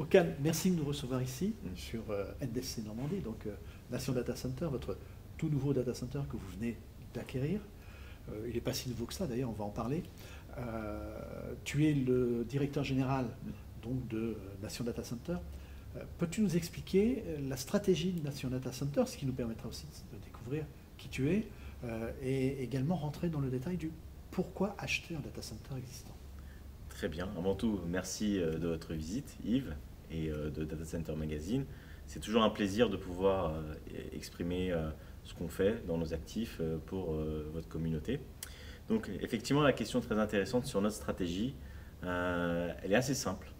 Okan, merci de nous recevoir ici sur NDC Normandie, donc Nation Data Center, votre tout nouveau data center que vous venez d'acquérir. il n'est pas si nouveau que ça, d'ailleurs, on va en parler. tu es le directeur général donc, de Nation Data Center. Peux-tu nous expliquer la stratégie de Nation Data Center, ce qui nous permettra aussi de découvrir qui tu es, et également rentrer dans le détail du pourquoi acheter un data center existant? Très bien. Avant tout, merci euh, de votre visite, Yves, et euh, de Data Center Magazine. C'est toujours un plaisir de pouvoir euh, exprimer ce qu'on fait dans nos actifs pour votre communauté. Donc, effectivement, la question très intéressante sur notre stratégie, elle est assez simple.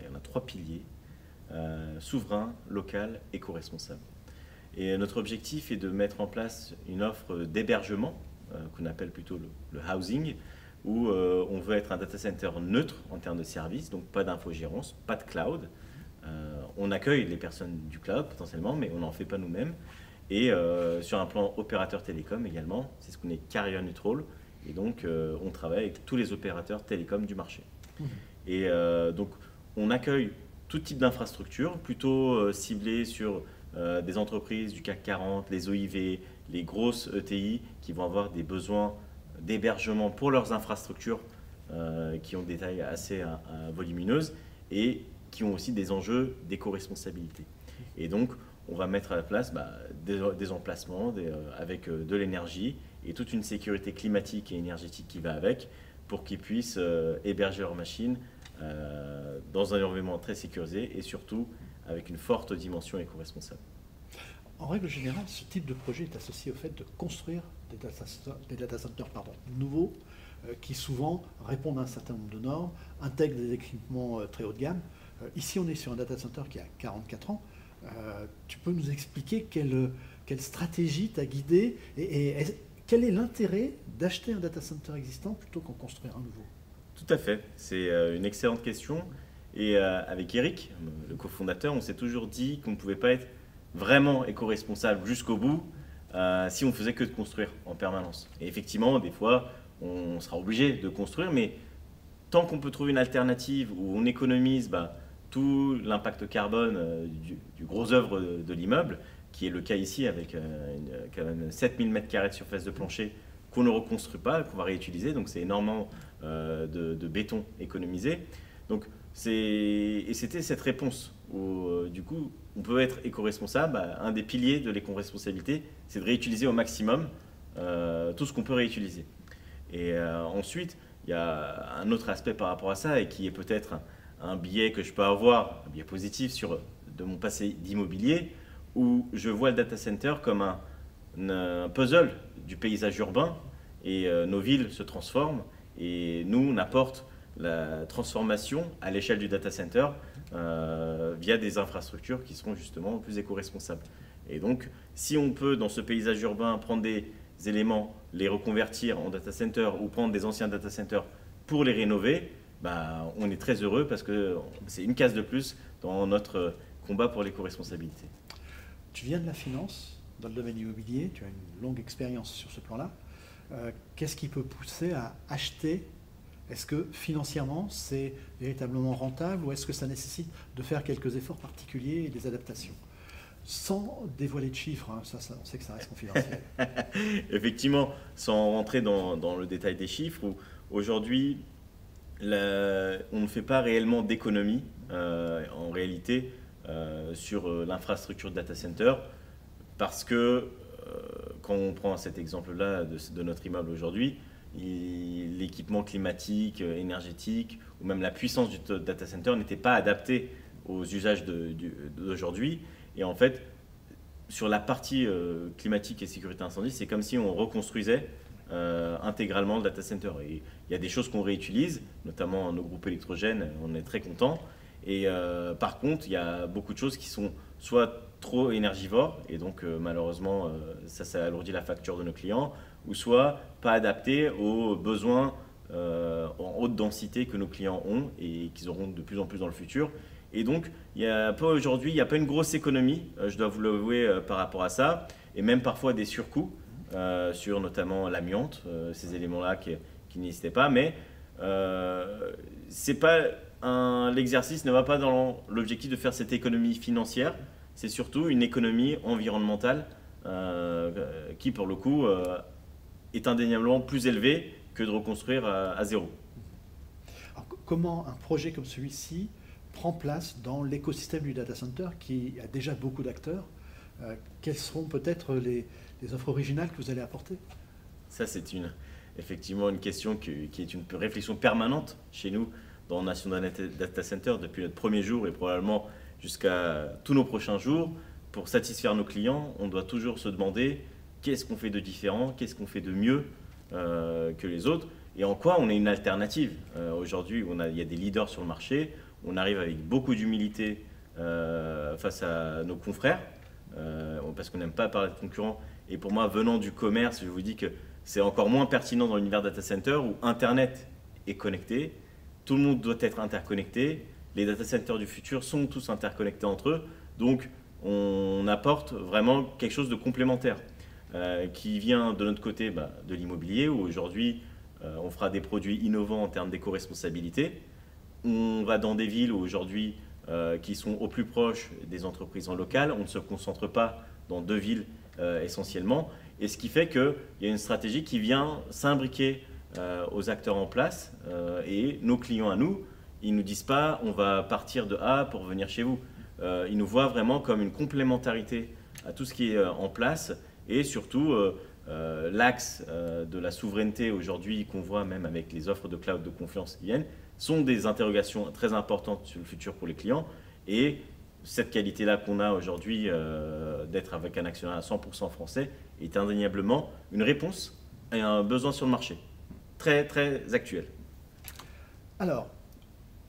il y en a trois piliers souverain, local, éco-responsable. Et notre objectif est de mettre en place une offre d'hébergement euh, qu'on appelle plutôt le, housing, où euh, on veut être un data center neutre en termes de services, donc pas d'infogérance, pas de cloud. Euh, on accueille les personnes du cloud potentiellement, mais on n'en fait pas nous-mêmes. Et sur un plan opérateur télécom également, c'est ce qu'on est carrier neutral. Et donc, on travaille avec tous les opérateurs télécoms du marché. Mmh. Et donc, on accueille tout type d'infrastructures, plutôt ciblées sur des entreprises du CAC 40, les OIV, les grosses ETI qui vont avoir des besoins d'hébergement pour leurs infrastructures euh, qui ont des tailles assez euh, euh, volumineuses et qui ont aussi des enjeux d'éco-responsabilité. Et donc, on va mettre à la place bah, des, emplacements avec de l'énergie et toute une sécurité climatique et énergétique qui va avec pour qu'ils puissent héberger leurs machines dans un environnement très sécurisé et surtout avec une forte dimension éco-responsable. En règle générale, ce type de projet est associé au fait de construire des data centers, nouveaux euh, qui souvent répondent à un certain nombre de normes, intègrent des équipements euh, très haut de gamme. Euh, ici, on est sur un data center qui a 44 ans. tu peux nous expliquer quelle, stratégie t'a guidé et, quel est l'intérêt d'acheter un data center existant plutôt qu'en construire un nouveau? Tout à fait. C'est une excellente question. Et avec Eric, le cofondateur, on s'est toujours dit qu'on ne pouvait pas être vraiment éco-responsable jusqu'au bout euh, si on faisait que de construire en permanence. Et effectivement, des fois, on sera obligé de construire, mais tant qu'on peut trouver une alternative où on économise bah, tout l'impact carbone euh, du, gros œuvre de, l'immeuble, qui est le cas ici avec euh, quand même 7000 m2 de surface de plancher qu'on ne reconstruit pas, qu'on va réutiliser, donc c'est énormément de, de, béton économisé. Donc et c'était cette réponse où, du coup, on peut être éco-responsable. Un des piliers de l'éco-responsabilité, c'est de réutiliser au maximum euh, tout ce qu'on peut réutiliser. Et euh, ensuite, il y a un autre aspect par rapport à ça, et qui est peut-être un, biais que je peux avoir, un biais positif sur de mon passé d'immobilier, où je vois le data center comme un, puzzle du paysage urbain, et euh, nos villes se transforment, et nous, on apporte la transformation à l'échelle du data center euh, via des infrastructures qui seront justement plus éco-responsables. Et donc, si on peut, dans ce paysage urbain, prendre des éléments, les reconvertir en data center ou prendre des anciens data centers pour les rénover, bah, on est très heureux parce que c'est une case de plus dans notre combat pour l'éco-responsabilité. Tu viens de la finance dans le domaine immobilier, tu as une longue expérience sur ce plan-là. Euh, qu'est-ce qui peut pousser à acheter? Est-ce que financièrement, c'est véritablement rentable ou est-ce que ça nécessite de faire quelques efforts particuliers et des adaptations? Sans dévoiler de chiffres, hein, ça, on sait que ça reste confidentiel. Effectivement, sans rentrer dans, le détail des chiffres, aujourd'hui, on ne fait pas réellement d'économie euh, en réalité euh, sur euh, l'infrastructure data center parce que quand on prend cet exemple-là de, notre immeuble aujourd'hui, l'équipement climatique, énergétique ou même la puissance du data center n'était pas adapté aux usages d'aujourd'hui. Et en fait, sur la partie climatique et sécurité incendie, c'est comme si on reconstruisait euh, intégralement le data center. Et il y a des choses qu'on réutilise, notamment nos groupes électrogènes, on est très content. Et par contre, il y a beaucoup de choses qui sont soit trop énergivores, et donc malheureusement, ça, alourdit la facture de nos clients, ou soit pas adapté aux besoins euh, en haute densité que nos clients ont et qu'ils auront de plus en plus dans le futur. Et donc, il y a aujourd'hui, il n'y a pas une grosse économie, euh, je dois vous l'avouer, euh, par rapport à ça, et même parfois des surcoûts sur notamment l'amiante, ces éléments-là qui, qui n'existaient pas, mais c'est pas l'exercice ne va pas dans l'objectif de faire cette économie financière, c'est surtout une économie environnementale euh, qui, pour le coup, euh, est indéniablement plus élevée que de reconstruire à, zéro. comment un projet comme celui-ci prend place dans l'écosystème du data center qui a déjà beaucoup d'acteurs euh, Quelles seront peut-être les, offres originales que vous allez apporter? Ça, c'est une, effectivement une question qui, est une réflexion permanente chez nous dans National Data Center depuis notre premier jour et probablement jusqu'à tous nos prochains jours. Pour satisfaire nos clients, on doit toujours se demander qu'est-ce qu'on fait de différent, qu'est-ce qu'on fait de mieux euh, que les autres et en quoi on est une alternative. Euh, aujourd'hui, il y a des leaders sur le marché, on arrive avec beaucoup d'humilité euh, face à nos confrères parce qu'on n'aime pas parler de concurrents. Et pour moi, venant du commerce, je vous dis que c'est encore moins pertinent dans l'univers data center où Internet est connecté, tout le monde doit être interconnecté. Les data centers du futur sont tous interconnectés entre eux. Donc, on apporte vraiment quelque chose de complémentaire euh, qui vient de notre côté bah, de l'immobilier où aujourd'hui, euh, on fera des produits innovants en termes d'éco-responsabilité. On va dans des villes aujourd'hui euh, qui sont au plus proche des entreprises en local. On ne se concentre pas dans deux villes essentiellement. Et ce qui fait qu'il y a une stratégie qui vient s'imbriquer euh, aux acteurs en place euh, et nos clients à nous, ils nous disent pas on va partir de A pour venir chez vous. Euh, ils nous voient vraiment comme une complémentarité à tout ce qui est en place et surtout l'axe de la souveraineté aujourd'hui qu'on voit même avec les offres de cloud de confiance qui viennent sont des interrogations très importantes sur le futur pour les clients et cette qualité-là qu'on a aujourd'hui d'être avec un actionnaire à 100% français est indéniablement une réponse à un besoin sur le marché très, très actuel. Alors,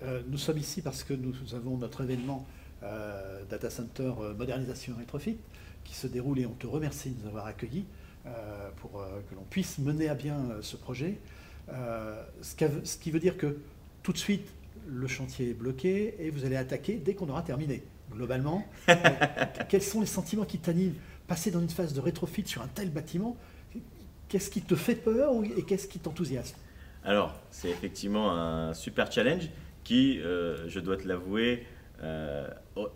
euh, nous sommes ici parce que nous avons notre événement euh, Data Center euh, Modernisation et Retrofit qui se déroule et on te remercie de nous avoir accueillis pour que l'on puisse mener à bien ce projet. Ce, qui veut dire que tout de suite, le chantier est bloqué et vous allez attaquer dès qu'on aura terminé. Globalement, quels sont les sentiments qui t'animent Passer dans une phase de rétrofit sur un tel bâtiment, Qu'est-ce qui te fait peur et qu'est-ce qui t'enthousiasme Alors, c'est effectivement un super challenge qui, euh, je dois te l'avouer, euh,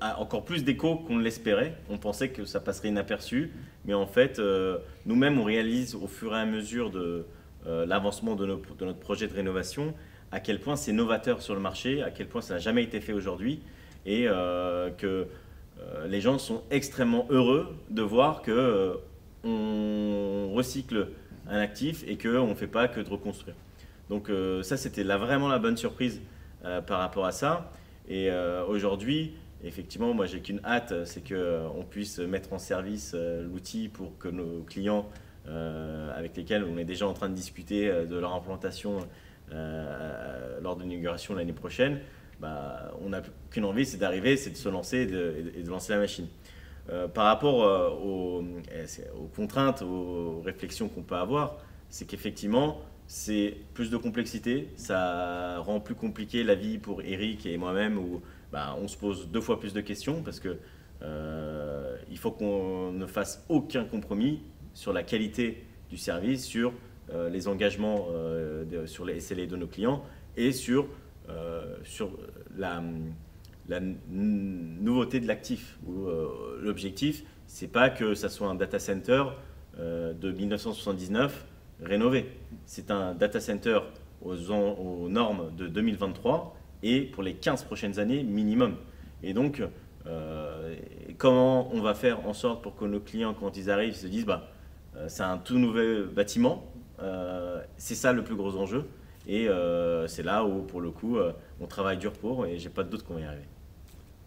a encore plus d'écho qu'on ne l'espérait. On pensait que ça passerait inaperçu, mais en fait, euh, nous-mêmes, on réalise au fur et à mesure de l'avancement de, de, notre projet de rénovation à quel point c'est novateur sur le marché, à quel point ça n'a jamais été fait aujourd'hui, et que les gens sont extrêmement heureux de voir que on recycle un actif et qu'on ne fait pas que de reconstruire. Donc euh, ça, c'était vraiment la bonne surprise euh, par rapport à ça. Et euh, aujourd'hui, effectivement, moi, j'ai qu'une hâte, c'est qu'on puisse mettre en service l'outil pour que nos clients avec lesquels on est déjà en train de discuter de leur implantation lors de l'inauguration l'année prochaine, bah, on n'a qu'une envie, c'est d'arriver, c'est de se lancer et de lancer la machine. Euh, par rapport euh, aux, contraintes, aux réflexions qu'on peut avoir, c'est qu'effectivement, c'est plus de complexité, ça rend plus compliqué la vie pour Eric et moi-même, où bah, on se pose deux fois plus de questions parce que euh, il faut qu'on ne fasse aucun compromis sur la qualité du service, sur les engagements sur les SLA de nos clients et sur, sur la la nouveauté de l'actif. Euh, l'objectif, c'est pas que ça soit un data center euh, de 1979 rénové. C'est un data center aux, normes de 2023 et pour les 15 prochaines années minimum. Et donc, euh, comment on va faire en sorte pour que nos clients, quand ils arrivent, se disent bah, c'est un tout nouvel bâtiment C'est ça le plus gros enjeu. Et c'est là où, pour le coup, on travaille dur pour et j'ai pas de doute qu'on va y arriver.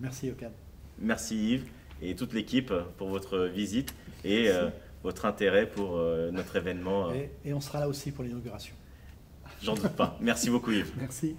Merci Okan. Merci Yves et toute l'équipe pour votre visite et euh, votre intérêt pour euh, notre événement. Et, et on sera là aussi pour l'inauguration. J'en doute pas. Merci beaucoup Yves. Merci.